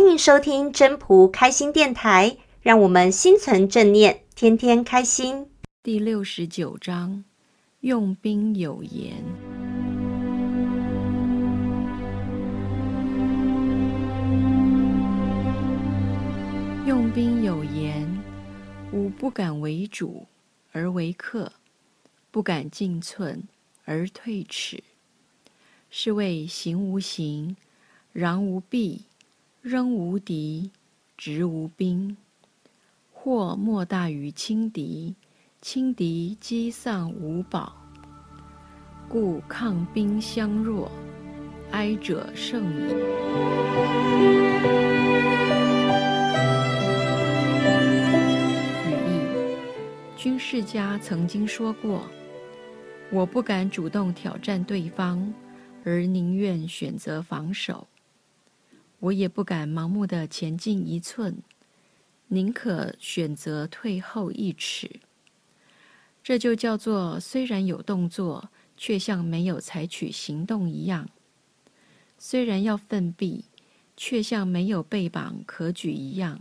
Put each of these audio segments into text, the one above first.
欢迎收听真仆开心电台，让我们心存正念，天天开心。第六十九章，用兵有言。用兵有言，吾不敢为主而为客，不敢进寸而退尺。是谓行无形，攘无弊，仍无敌，执无兵。祸莫大于轻敌，轻敌积丧无宝。故抗兵相若，哀者胜矣。语义：军事家曾经说过：“我不敢主动挑战对方。”而宁愿选择防守，我也不敢盲目的前进一寸，宁可选择退后一尺。这就叫做虽然有动作，却像没有采取行动一样；虽然要奋臂，却像没有臂膀可举一样；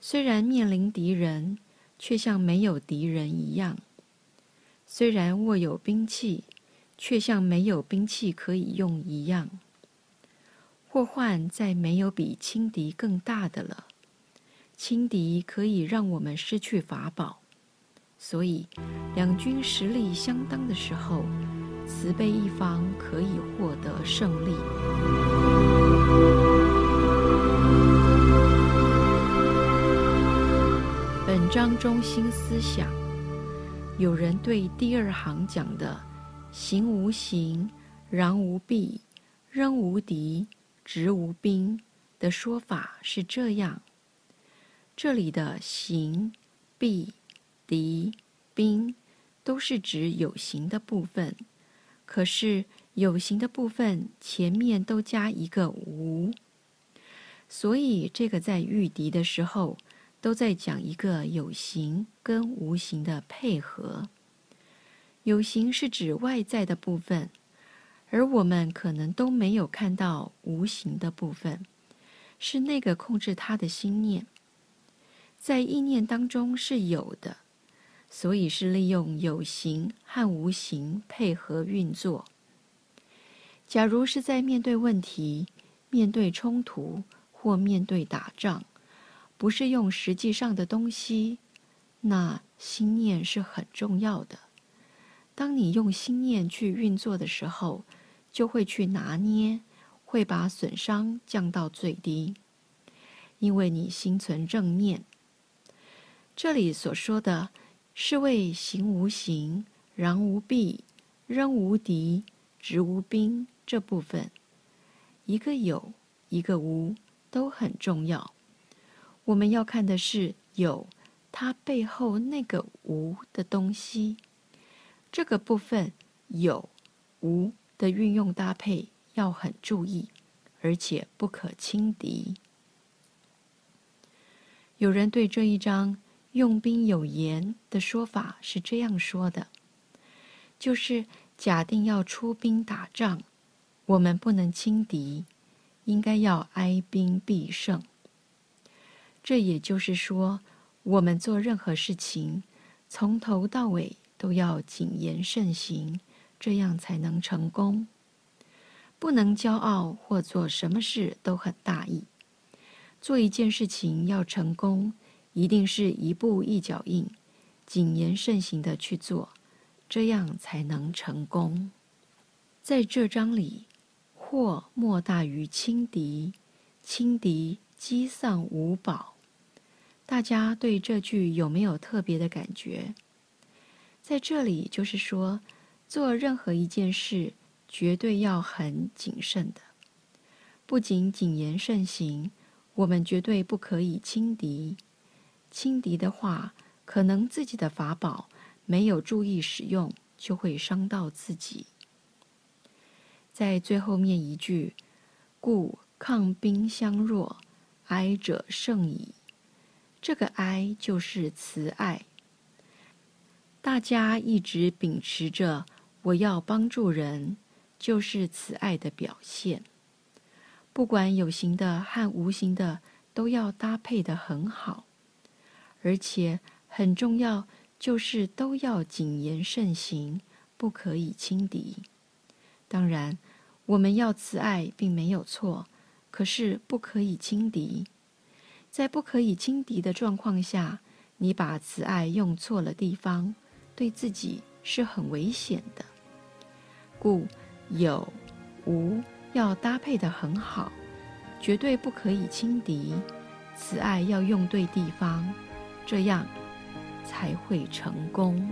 虽然面临敌人，却像没有敌人一样；虽然握有兵器，却像没有兵器可以用一样。祸患再没有比轻敌更大的了。轻敌可以让我们失去法宝，所以两军实力相当的时候，慈悲一方可以获得胜利。本章中心思想，有人对第二行讲的。行无形，攘无弊，扔无敌，执无兵的说法是这样。这里的形、弊、敌、兵，都是指有形的部分。可是有形的部分前面都加一个无，所以这个在御敌的时候，都在讲一个有形跟无形的配合。有形是指外在的部分，而我们可能都没有看到无形的部分，是那个控制他的心念，在意念当中是有的，所以是利用有形和无形配合运作。假如是在面对问题、面对冲突或面对打仗，不是用实际上的东西，那心念是很重要的。当你用心念去运作的时候，就会去拿捏，会把损伤降到最低，因为你心存正念。这里所说的是为行无形、攘无弊、扔无敌、执无兵这部分，一个有，一个无，都很重要。我们要看的是有它背后那个无的东西。这个部分有无的运用搭配要很注意，而且不可轻敌。有人对这一章“用兵有言”的说法是这样说的：就是假定要出兵打仗，我们不能轻敌，应该要哀兵必胜。这也就是说，我们做任何事情，从头到尾。都要谨言慎行，这样才能成功。不能骄傲或做什么事都很大意。做一件事情要成功，一定是一步一脚印，谨言慎行的去做，这样才能成功。在这章里，祸莫大于轻敌，轻敌积丧无宝。大家对这句有没有特别的感觉？在这里，就是说，做任何一件事，绝对要很谨慎的。不仅谨言慎行，我们绝对不可以轻敌。轻敌的话，可能自己的法宝没有注意使用，就会伤到自己。在最后面一句，“故抗兵相若，哀者胜矣。”这个“哀”就是慈爱。大家一直秉持着“我要帮助人”，就是慈爱的表现。不管有形的和无形的，都要搭配得很好，而且很重要，就是都要谨言慎行，不可以轻敌。当然，我们要慈爱并没有错，可是不可以轻敌。在不可以轻敌的状况下，你把慈爱用错了地方，对自己是很危险的。故有无要搭配得很好，绝对不可以轻敌。慈爱要用对地方，这样才会成功。